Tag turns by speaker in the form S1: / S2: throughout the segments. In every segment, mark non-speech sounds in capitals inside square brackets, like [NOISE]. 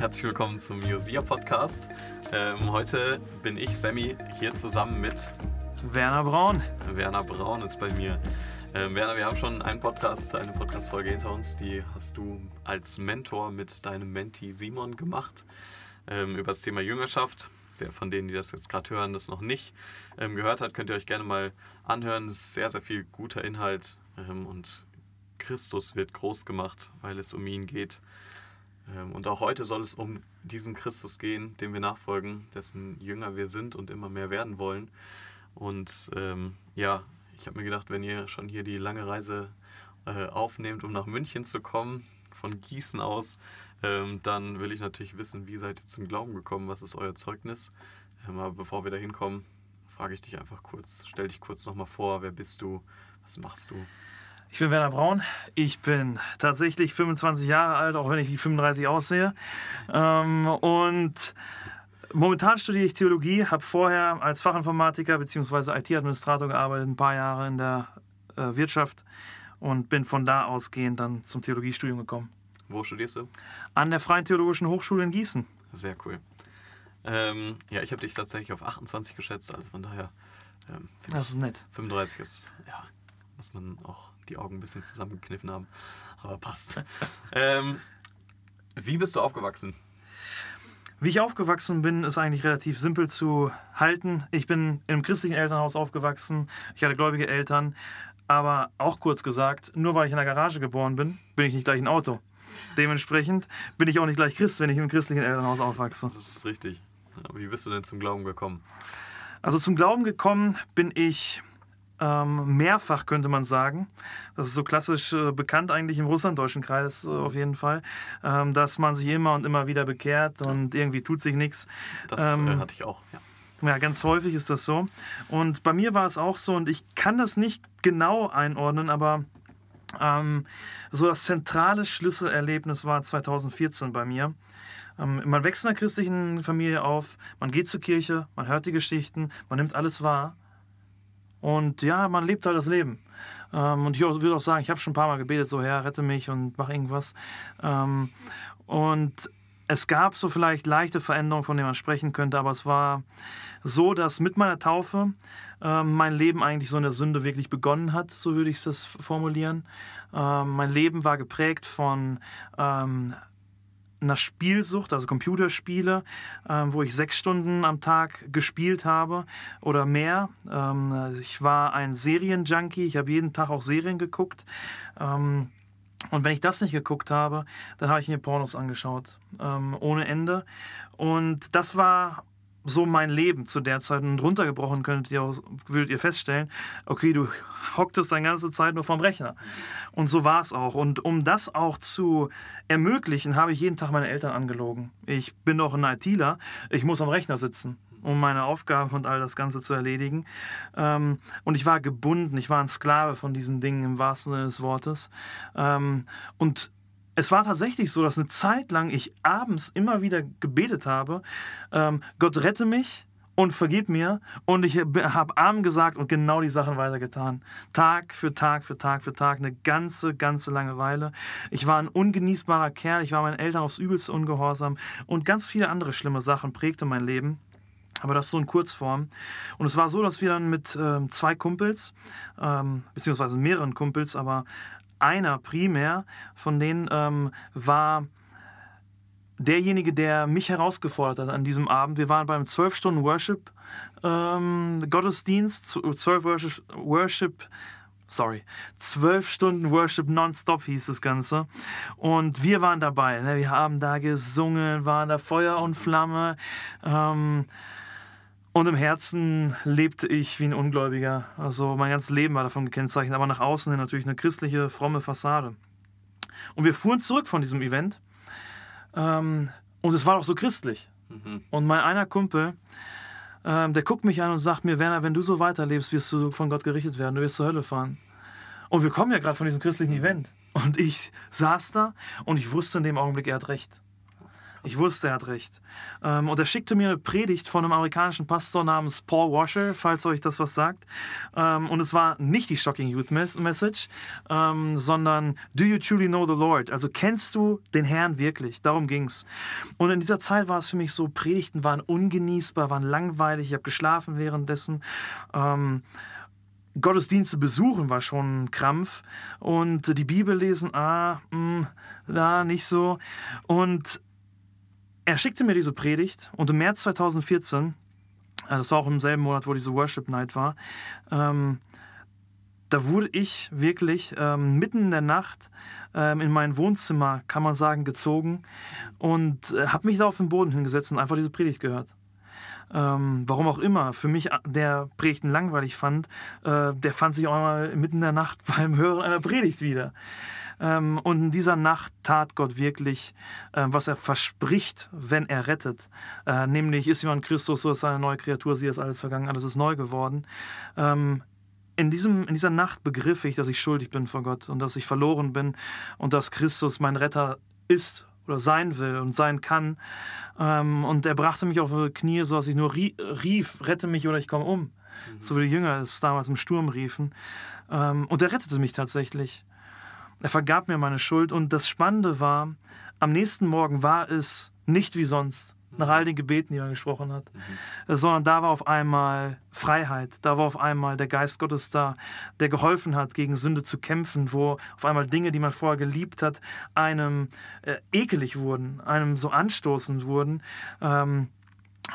S1: herzlich willkommen zum Josia Podcast. Ähm, heute bin ich, Sammy, hier zusammen mit
S2: Werner Braun.
S1: Werner Braun ist bei mir. Ähm, Werner, wir haben schon einen Podcast, eine Podcast-Folge hinter uns, die hast du als Mentor mit deinem Menti Simon gemacht ähm, über das Thema Jüngerschaft. Wer von denen, die das jetzt gerade hören, das noch nicht ähm, gehört hat, könnt ihr euch gerne mal anhören. Es ist sehr, sehr viel guter Inhalt ähm, und Christus wird groß gemacht, weil es um ihn geht. Ähm, und auch heute soll es um diesen Christus gehen, dem wir nachfolgen, dessen Jünger wir sind und immer mehr werden wollen. Und ähm, ja, ich habe mir gedacht, wenn ihr schon hier die lange Reise äh, aufnehmt, um nach München zu kommen, von Gießen aus, ähm, dann will ich natürlich wissen, wie seid ihr zum Glauben gekommen, was ist euer Zeugnis. Ähm, aber bevor wir da hinkommen, frage ich dich einfach kurz, stell dich kurz nochmal vor, wer bist du, was machst du?
S2: Ich bin Werner Braun. Ich bin tatsächlich 25 Jahre alt, auch wenn ich wie 35 aussehe. Ähm, und momentan studiere ich Theologie, habe vorher als Fachinformatiker bzw. IT-Administrator gearbeitet, ein paar Jahre in der äh, Wirtschaft und bin von da ausgehend dann zum Theologiestudium gekommen.
S1: Wo studierst du?
S2: An der Freien Theologischen Hochschule in Gießen.
S1: Sehr cool. Ähm, ja, ich habe dich tatsächlich auf 28 geschätzt, also von daher.
S2: Ähm, das ist nett.
S1: 35 ist, ja, muss man auch die Augen ein bisschen zusammengekniffen haben, aber passt. [LAUGHS] ähm, wie bist du aufgewachsen?
S2: Wie ich aufgewachsen bin, ist eigentlich relativ simpel zu halten. Ich bin im christlichen Elternhaus aufgewachsen. Ich hatte gläubige Eltern. Aber auch kurz gesagt, nur weil ich in der Garage geboren bin, bin ich nicht gleich ein Auto. Dementsprechend bin ich auch nicht gleich Christ, wenn ich im christlichen Elternhaus aufwachse.
S1: Das ist richtig. Wie bist du denn zum Glauben gekommen?
S2: Also zum Glauben gekommen bin ich ähm, mehrfach, könnte man sagen. Das ist so klassisch äh, bekannt eigentlich im russlanddeutschen Kreis äh, auf jeden Fall, ähm, dass man sich immer und immer wieder bekehrt und irgendwie tut sich nichts.
S1: Das ähm, äh, hatte ich auch, ja.
S2: Ja, ganz häufig ist das so. Und bei mir war es auch so, und ich kann das nicht genau einordnen, aber ähm, so das zentrale Schlüsselerlebnis war 2014 bei mir. Ähm, man wächst in einer christlichen Familie auf, man geht zur Kirche, man hört die Geschichten, man nimmt alles wahr. Und ja, man lebt halt das Leben. Ähm, und ich würde auch sagen, ich habe schon ein paar Mal gebetet, so Herr, rette mich und mach irgendwas. Ähm, und es gab so vielleicht leichte Veränderungen, von denen man sprechen könnte, aber es war so, dass mit meiner Taufe ähm, mein Leben eigentlich so in der Sünde wirklich begonnen hat, so würde ich es formulieren. Ähm, mein Leben war geprägt von ähm, einer Spielsucht, also Computerspiele, ähm, wo ich sechs Stunden am Tag gespielt habe oder mehr. Ähm, ich war ein Serienjunkie, ich habe jeden Tag auch Serien geguckt. Ähm, und wenn ich das nicht geguckt habe, dann habe ich mir Pornos angeschaut, ähm, ohne Ende. Und das war so mein Leben zu der Zeit und runtergebrochen könntet ihr, würdet ihr feststellen, okay, du hocktest deine ganze Zeit nur vom Rechner. Und so war es auch. Und um das auch zu ermöglichen, habe ich jeden Tag meine Eltern angelogen. Ich bin doch ein ITler, ich muss am Rechner sitzen um meine Aufgaben und all das Ganze zu erledigen. Ähm, und ich war gebunden, ich war ein Sklave von diesen Dingen im wahrsten Sinne des Wortes. Ähm, und es war tatsächlich so, dass eine Zeit lang ich abends immer wieder gebetet habe, ähm, Gott rette mich und vergib mir. Und ich habe Arm gesagt und genau die Sachen weitergetan. Tag für Tag für Tag für Tag, eine ganze, ganze lange Weile. Ich war ein ungenießbarer Kerl, ich war meinen Eltern aufs Übelste ungehorsam und ganz viele andere schlimme Sachen prägte mein Leben. Aber das so in Kurzform. Und es war so, dass wir dann mit ähm, zwei Kumpels, ähm, beziehungsweise mehreren Kumpels, aber einer primär von denen ähm, war derjenige, der mich herausgefordert hat an diesem Abend. Wir waren beim 12 Stunden Worship ähm, Gottesdienst, 12 Worship, Worship sorry, 12 Stunden Worship nonstop hieß das Ganze. Und wir waren dabei. Ne? Wir haben da gesungen, waren da Feuer und Flamme. Ähm, und im Herzen lebte ich wie ein Ungläubiger. Also mein ganzes Leben war davon gekennzeichnet, aber nach außen hin natürlich eine christliche, fromme Fassade. Und wir fuhren zurück von diesem Event. Ähm, und es war auch so christlich. Mhm. Und mein einer Kumpel, ähm, der guckt mich an und sagt mir, Werner, wenn du so weiterlebst, wirst du von Gott gerichtet werden, du wirst zur Hölle fahren. Und wir kommen ja gerade von diesem christlichen Event. Und ich saß da und ich wusste in dem Augenblick, er hat recht. Ich wusste, er hat recht. Ähm, und er schickte mir eine Predigt von einem amerikanischen Pastor namens Paul Washer, falls euch das was sagt. Ähm, und es war nicht die Shocking Youth Message, ähm, sondern Do you truly know the Lord? Also kennst du den Herrn wirklich? Darum ging es. Und in dieser Zeit war es für mich so, Predigten waren ungenießbar, waren langweilig. Ich habe geschlafen währenddessen. Gottesdienste besuchen war schon ein Krampf und die Bibel lesen, ah, mh, da nicht so. Und er schickte mir diese Predigt und im März 2014, äh, das war auch im selben Monat, wo diese Worship Night war, ähm, da wurde ich wirklich ähm, mitten in der Nacht ähm, in mein Wohnzimmer, kann man sagen, gezogen und äh, habe mich da auf den Boden hingesetzt und einfach diese Predigt gehört. Ähm, warum auch immer, für mich, äh, der Predigten langweilig fand, äh, der fand sich auch einmal mitten in der Nacht [LAUGHS] beim Hören einer Predigt wieder. Ähm, und in dieser Nacht tat Gott wirklich, äh, was er verspricht, wenn er rettet. Äh, nämlich ist jemand Christus, so ist eine neue Kreatur, sie ist alles vergangen, alles ist neu geworden. Ähm, in, diesem, in dieser Nacht begriff ich, dass ich schuldig bin vor Gott und dass ich verloren bin und dass Christus mein Retter ist oder sein will und sein kann. Ähm, und er brachte mich auf die Knie, sodass ich nur rief, rette mich oder ich komme um. Mhm. So wie die Jünger es damals im Sturm riefen. Ähm, und er rettete mich tatsächlich. Er vergab mir meine Schuld und das Spannende war, am nächsten Morgen war es nicht wie sonst, nach all den Gebeten, die man gesprochen hat, mhm. sondern da war auf einmal Freiheit, da war auf einmal der Geist Gottes da, der geholfen hat, gegen Sünde zu kämpfen, wo auf einmal Dinge, die man vorher geliebt hat, einem äh, ekelig wurden, einem so anstoßend wurden. Ähm,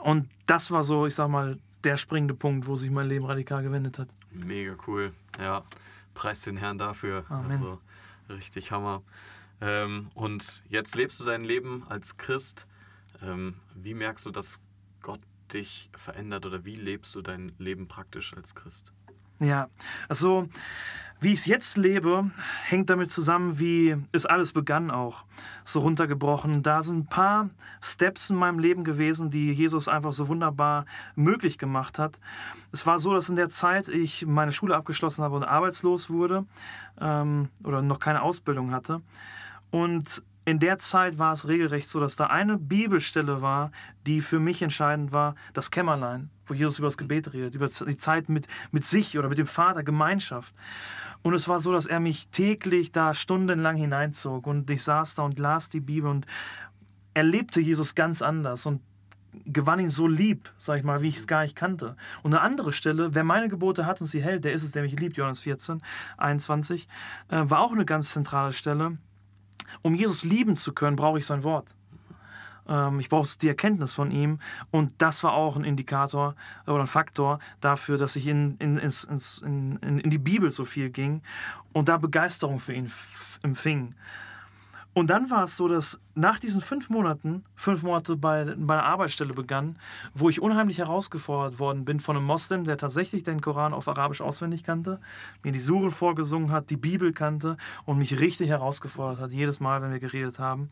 S2: und das war so, ich sag mal, der springende Punkt, wo sich mein Leben radikal gewendet hat.
S1: Mega cool, ja. Preis den Herrn dafür.
S2: Amen. Also,
S1: Richtig Hammer. Ähm, und jetzt lebst du dein Leben als Christ. Ähm, wie merkst du, dass Gott dich verändert oder wie lebst du dein Leben praktisch als Christ?
S2: Ja, also wie ich es jetzt lebe, hängt damit zusammen, wie es alles begann auch. So runtergebrochen. Da sind ein paar Steps in meinem Leben gewesen, die Jesus einfach so wunderbar möglich gemacht hat. Es war so, dass in der Zeit ich meine Schule abgeschlossen habe und arbeitslos wurde ähm, oder noch keine Ausbildung hatte. Und in der Zeit war es regelrecht so, dass da eine Bibelstelle war, die für mich entscheidend war, das Kämmerlein, wo Jesus über das Gebet redet, über die Zeit mit, mit sich oder mit dem Vater, Gemeinschaft. Und es war so, dass er mich täglich da stundenlang hineinzog und ich saß da und las die Bibel und erlebte Jesus ganz anders und gewann ihn so lieb, sag ich mal, wie ich es gar nicht kannte. Und eine andere Stelle, wer meine Gebote hat und sie hält, der ist es, der mich liebt, Johannes 14, 21, äh, war auch eine ganz zentrale Stelle um Jesus lieben zu können, brauche ich sein Wort. Ähm, ich brauche die Erkenntnis von ihm. Und das war auch ein Indikator oder ein Faktor dafür, dass ich in, in, in, in, die Bibel so viel ging und da Begeisterung für ihn empfing. Und dann war es so, dass nach diesen fünf Monaten, fünf Monate bei, bei einer Arbeitsstelle begann, wo ich unheimlich herausgefordert worden bin von einem Moslem, der tatsächlich den Koran auf Arabisch auswendig kannte, mir die Suche vorgesungen hat, die Bibel kannte und mich richtig herausgefordert hat, jedes Mal, wenn wir geredet haben.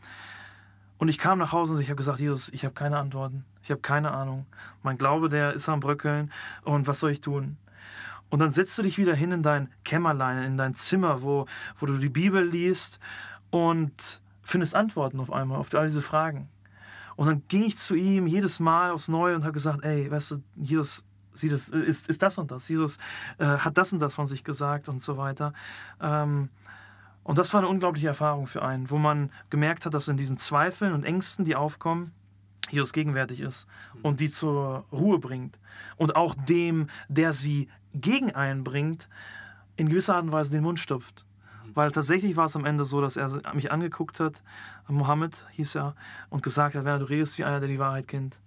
S2: Und ich kam nach Hause und ich habe gesagt, Jesus, ich habe keine Antworten, ich habe keine Ahnung. Mein Glaube, der ist am Bröckeln und was soll ich tun? Und dann setzt du dich wieder hin in dein Kämmerlein, in dein Zimmer, wo, wo du die Bibel liest und findest Antworten auf einmal auf all diese Fragen. Und dann ging ich zu ihm jedes Mal aufs Neue und habe gesagt, ey, weißt du, Jesus sieht es, ist, ist das und das. Jesus äh, hat das und das von sich gesagt und so weiter. Ähm, und das war eine unglaubliche Erfahrung für einen, wo man gemerkt hat, dass in diesen Zweifeln und Ängsten, die aufkommen, Jesus gegenwärtig ist und die zur Ruhe bringt. Und auch dem, der sie gegen einen bringt, in gewisser Art und Weise den Mund stopft. Weil tatsächlich war es am Ende so, dass er mich angeguckt hat, Mohammed hieß er, und gesagt hat, du redest wie einer, der die Wahrheit kennt.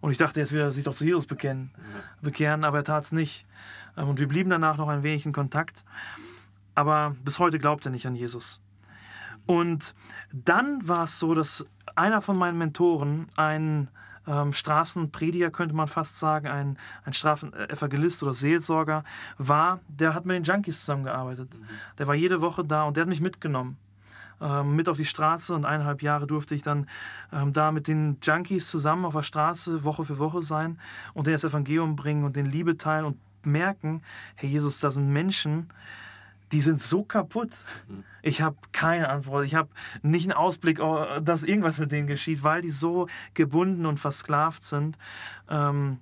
S2: Und ich dachte, jetzt will er sich doch zu Jesus bekennen, bekehren, aber er tat es nicht. Ähm, und wir blieben danach noch ein wenig in Kontakt. Aber bis heute glaubt er nicht an Jesus. Und dann war es so, dass einer von meinen Mentoren ein ähm, Straßenprediger, könnte man fast sagen, ein, ein Strafevangelist oder Seelsorger war, der hat mit den Junkies zusammengearbeitet. Mhm. Der war jede Woche da und der hat mich mitgenommen ähm, mit auf die Straße und eineinhalb Jahre durfte ich dann ähm, da mit den Junkies zusammen auf der Straße Woche für Woche sein und denen das Evangelium bringen und den Liebe teilen und merken, Herr Jesus, da sind Menschen, die sind so kaputt.
S1: Mhm.
S2: Ich habe keine Antwort. Ich habe nicht einen Ausblick, oh, dass irgendwas mit denen geschieht, weil die so gebunden und versklavt sind. Ähm,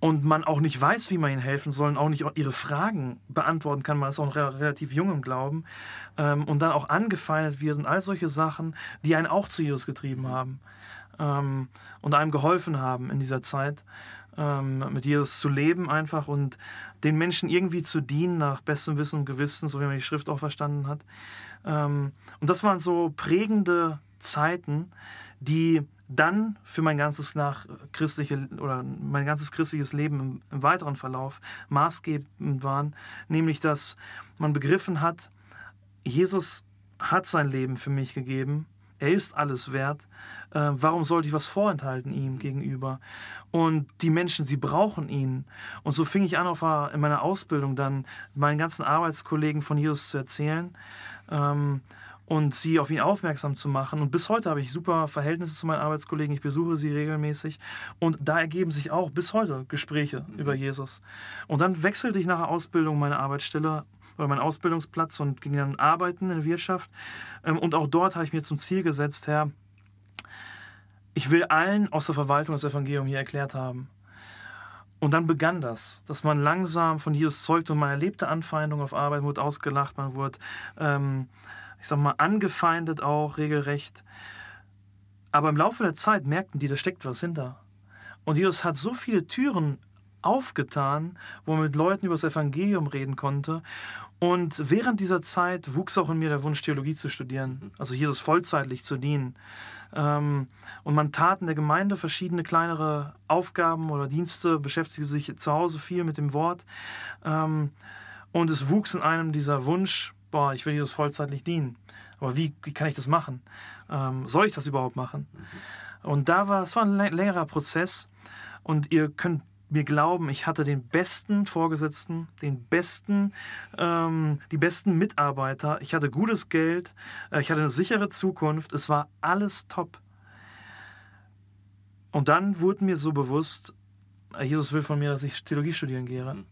S2: und man auch nicht weiß, wie man ihnen helfen soll und auch nicht ihre Fragen beantworten kann. Man ist auch relativ jung im Glauben. Ähm, und dann auch angefeindet wird und all solche Sachen, die einen auch zu Jesus getrieben haben ähm, und einem geholfen haben in dieser Zeit, ähm, mit Jesus zu leben einfach und den Menschen irgendwie zu dienen nach bestem Wissen und Gewissen, so wie man die Schrift auch verstanden hat. Ähm, und das waren so prägende Zeiten, die dann für mein ganzes nach christliche oder mein ganzes christliches Leben im, im, weiteren Verlauf maßgebend waren, nämlich dass man begriffen hat, Jesus hat sein Leben für mich gegeben, er ist alles wert. Äh, warum sollte ich was vorenthalten ihm gegenüber? Und die Menschen, sie brauchen ihn. Und so fing ich an, auf, in meiner Ausbildung dann meinen ganzen Arbeitskollegen von Jesus zu erzählen. Ähm, und sie auf ihn aufmerksam zu machen. Und bis heute habe ich super Verhältnisse zu meinen Arbeitskollegen. Ich besuche sie regelmäßig. Und da ergeben sich auch bis heute Gespräche mhm. über Jesus. Und dann wechselte ich nach der Ausbildung meine Arbeitsstelle oder meinen Ausbildungsplatz und ging dann arbeiten in der Wirtschaft. Ähm, und auch dort habe ich mir zum Ziel gesetzt, Herr, ich will allen aus der Verwaltung das Evangelium hier erklärt haben. Und dann begann das, dass man langsam von Jesus zeugt und man erlebte Anfeindung auf Arbeit, man wurde ausgelacht, man wurde ähm, ich sag mal, angefeindet auch regelrecht. Aber im Laufe der Zeit merkten die, da steckt was hinter. Und Jesus hat so viele Türen aufgetan, wo man mit Leuten über das Evangelium reden konnte. Und während dieser Zeit wuchs auch in mir der Wunsch, Theologie zu studieren, mhm. also Jesus vollzeitlich zu dienen. Ähm, und man tat in der Gemeinde verschiedene kleinere Aufgaben oder Dienste, beschäftigte sich zu Hause viel mit dem Wort. Ähm, und es wuchs in einem dieser Wunsch, boah, ich will Jesus vollzeitlich dienen. Aber wie, wie kann ich das machen? Ähm, soll ich das überhaupt machen? Mhm. Und da war, es war ein längerer Prozess und ihr könnt mir glauben, ich hatte den besten Vorgesetzten, den besten, ähm, die besten Mitarbeiter, ich hatte gutes Geld, äh, ich hatte eine sichere Zukunft, es war alles top. Und dann wurde mir so bewusst, äh, Jesus will von mir, dass ich Theologie studieren gehe. Mhm.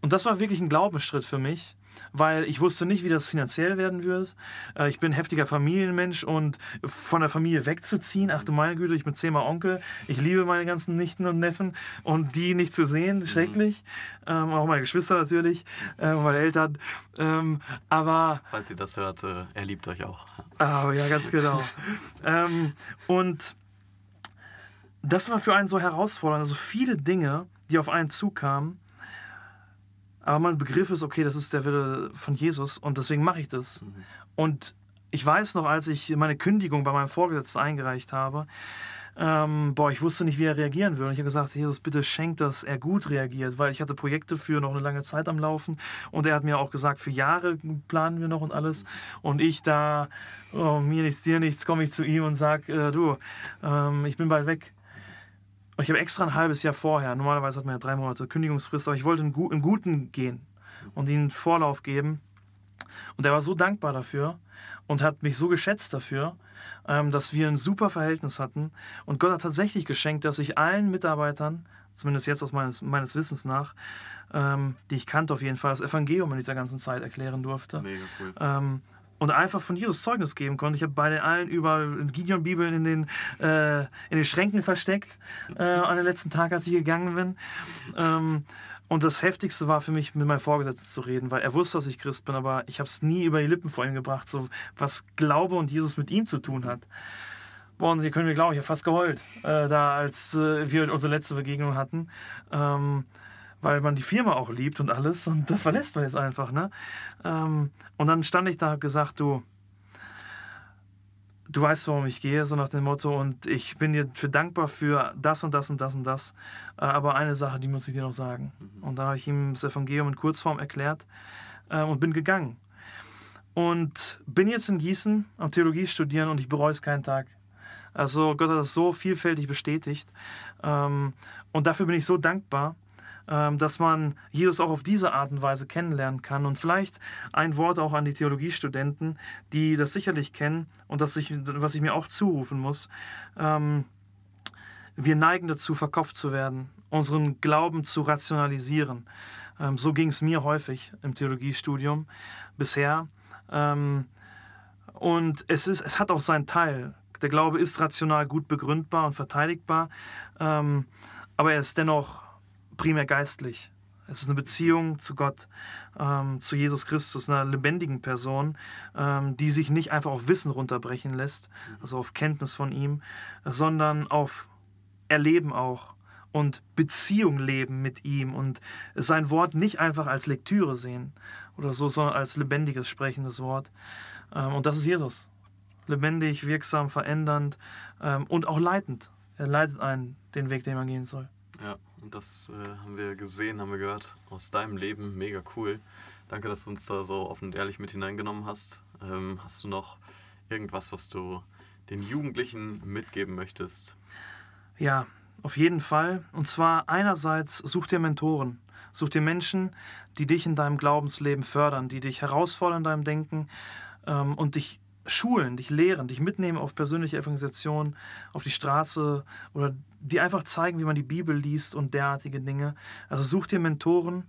S2: Und das war wirklich ein Glaubensschritt für mich, weil ich wusste nicht, wie das finanziell werden wird. Äh, ich bin ein heftiger Familienmensch und von der Familie wegzuziehen, ach du meine Güte, ich bin zehnmal Onkel, ich liebe meine ganzen Nichten und Neffen und die nicht zu sehen, mhm. schrecklich. Mhm. auch meine Geschwister natürlich, äh, meine Eltern. Ähm, aber.
S1: Falls ihr das hört, äh, er liebt euch auch.
S2: Ah, ja, ganz genau. [LAUGHS] ähm, und das war für einen so herausfordernd. Also viele Dinge, die auf einen zukamen, aber mein Begriff ist, okay, das ist der Wille von Jesus und deswegen mache ich das. Mhm. Und ich weiß noch, als ich meine Kündigung bei meinem Vorgesetzten eingereicht habe, ähm, boah, ich wusste nicht, wie er reagieren würde. Und ich habe gesagt, Jesus, bitte schenk, dass er gut reagiert, weil ich hatte Projekte für noch eine lange Zeit am Laufen und er hat mir auch gesagt, für Jahre planen wir noch und alles. Und ich da, oh, mir nichts, dir nichts, komme ich zu ihm und sage, äh, du, ähm, ich bin bald weg. Und ich habe extra ein halbes Jahr vorher, normalerweise hat man ja drei Monate Kündigungsfrist, aber ich wollte einen, einen guten gehen und ihnen Vorlauf geben. Und er war so dankbar dafür und hat mich so geschätzt dafür, ähm, dass wir ein super Verhältnis hatten. Und Gott hat tatsächlich geschenkt, dass ich allen Mitarbeitern, zumindest jetzt aus meines, meines Wissens nach, ähm, die ich kannte auf jeden Fall, das Evangelium in dieser ganzen Zeit erklären durfte. Mega cool. Und einfach von Jesus Zeugnis geben konnte. Ich habe bei den allen über Gideon-Bibeln in, den, äh, in den Schränken versteckt äh, an den letzten Tag, als ich gegangen bin. Ähm, und das Heftigste war für mich, mit meinem Vorgesetzten zu reden, weil er wusste, dass ich Christ bin, aber ich habe es nie über die Lippen vor ihm gebracht, so was Glaube und Jesus mit ihm zu tun hat. Boah, und ihr könnt mir glauben, ich habe fast geheult, äh, da als äh, wir unsere letzte Begegnung hatten. Ähm, weil man die Firma auch liebt und alles und das verlässt man jetzt einfach. Ne? Ähm, und dann stand ich da und gesagt, du, du weißt, warum ich gehe, so nach dem Motto und ich bin dir für dankbar für das und das und das und das. Äh, aber eine Sache, die muss ich dir noch sagen. Mhm. Und dann habe ich ihm das Evangelium in Kurzform erklärt äh, und bin gegangen. Und bin jetzt in Gießen am Theologie studieren und ich bereue es keinen Tag. Also Gott hat das so vielfältig bestätigt. Ähm, und dafür bin ich so dankbar. Ähm, dass man Jesus auch auf diese Art und Weise kennenlernen kann. Und vielleicht ein Wort auch an die Theologiestudenten, die das sicherlich kennen und das ich, was ich mir auch zurufen muss. Ähm, wir neigen dazu, verkopft zu werden, unseren Glauben zu rationalisieren. Ähm, so ging es mir häufig im Theologiestudium bisher. Und es, ist, es hat auch seinen Teil. Der Glaube ist rational gut begründbar und verteidigbar, aber er ist dennoch primär geistlich. Es ist eine Beziehung zu Gott, ähm, zu Jesus Christus, einer lebendigen Person, ähm, die sich nicht einfach auf Wissen runterbrechen lässt, also auf Kenntnis von ihm, sondern auf Erleben auch und Beziehung leben mit ihm und sein Wort nicht einfach als Lektüre sehen oder so, sondern als lebendiges, sprechendes Wort. Ähm, und das ist Jesus. Lebendig, wirksam, verändernd ähm, und auch leitend. Er leitet einen den Weg, den man gehen soll.
S1: Und das äh, haben wir gesehen, haben wir gehört aus deinem Leben. Mega cool. Danke, dass du uns da so offen und ehrlich mit hineingenommen hast. Ähm, hast du noch irgendwas, was du den Jugendlichen mitgeben möchtest?
S2: Ja, auf jeden Fall. Und zwar einerseits such dir Mentoren. Such dir Menschen, die dich in deinem Glaubensleben fördern, die dich herausfordern in deinem Denken ähm, und dich schulen, dich lehren, dich mitnehmen auf persönliche Evangelisation, auf die Straße oder die einfach zeigen, wie man die Bibel liest und derartige Dinge. Also such dir Mentoren,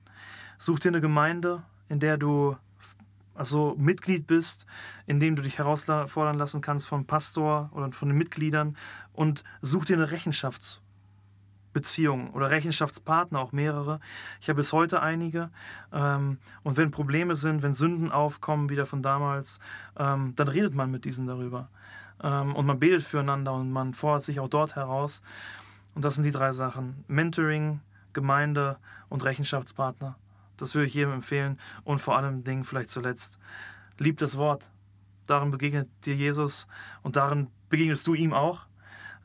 S2: such dir eine Gemeinde, in der du also Mitglied bist, in dem du dich herausfordern lassen kannst vom Pastor oder von den Mitgliedern und such dir eine Rechenschafts Beziehungen oder Rechenschaftspartner, auch mehrere. Ich habe bis heute einige. Ähm, und wenn Probleme sind, wenn Sünden aufkommen, wieder von damals, ähm, dann redet man mit diesen darüber. Ähm, und man betet füreinander und man fordert sich auch dort heraus. Und das sind die drei Sachen. Mentoring, Gemeinde und Rechenschaftspartner. Das würde ich jedem empfehlen. Und vor allem Ding vielleicht zuletzt. Lieb das Wort. Darin begegnet dir Jesus und darin begegnest du ihm auch,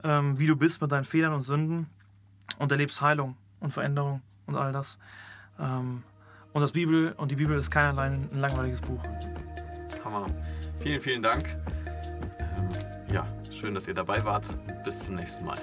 S2: wie du bist mit deinen Fehlern und Sünden und erlebst Heilung und Veränderung und all das. Ähm, und das Bibel und die Bibel ist kein allein ein langweiliges Buch.
S1: Hammer. Vielen, vielen Dank. Ähm, ja, schön, dass ihr dabei wart. Bis zum nächsten Mal.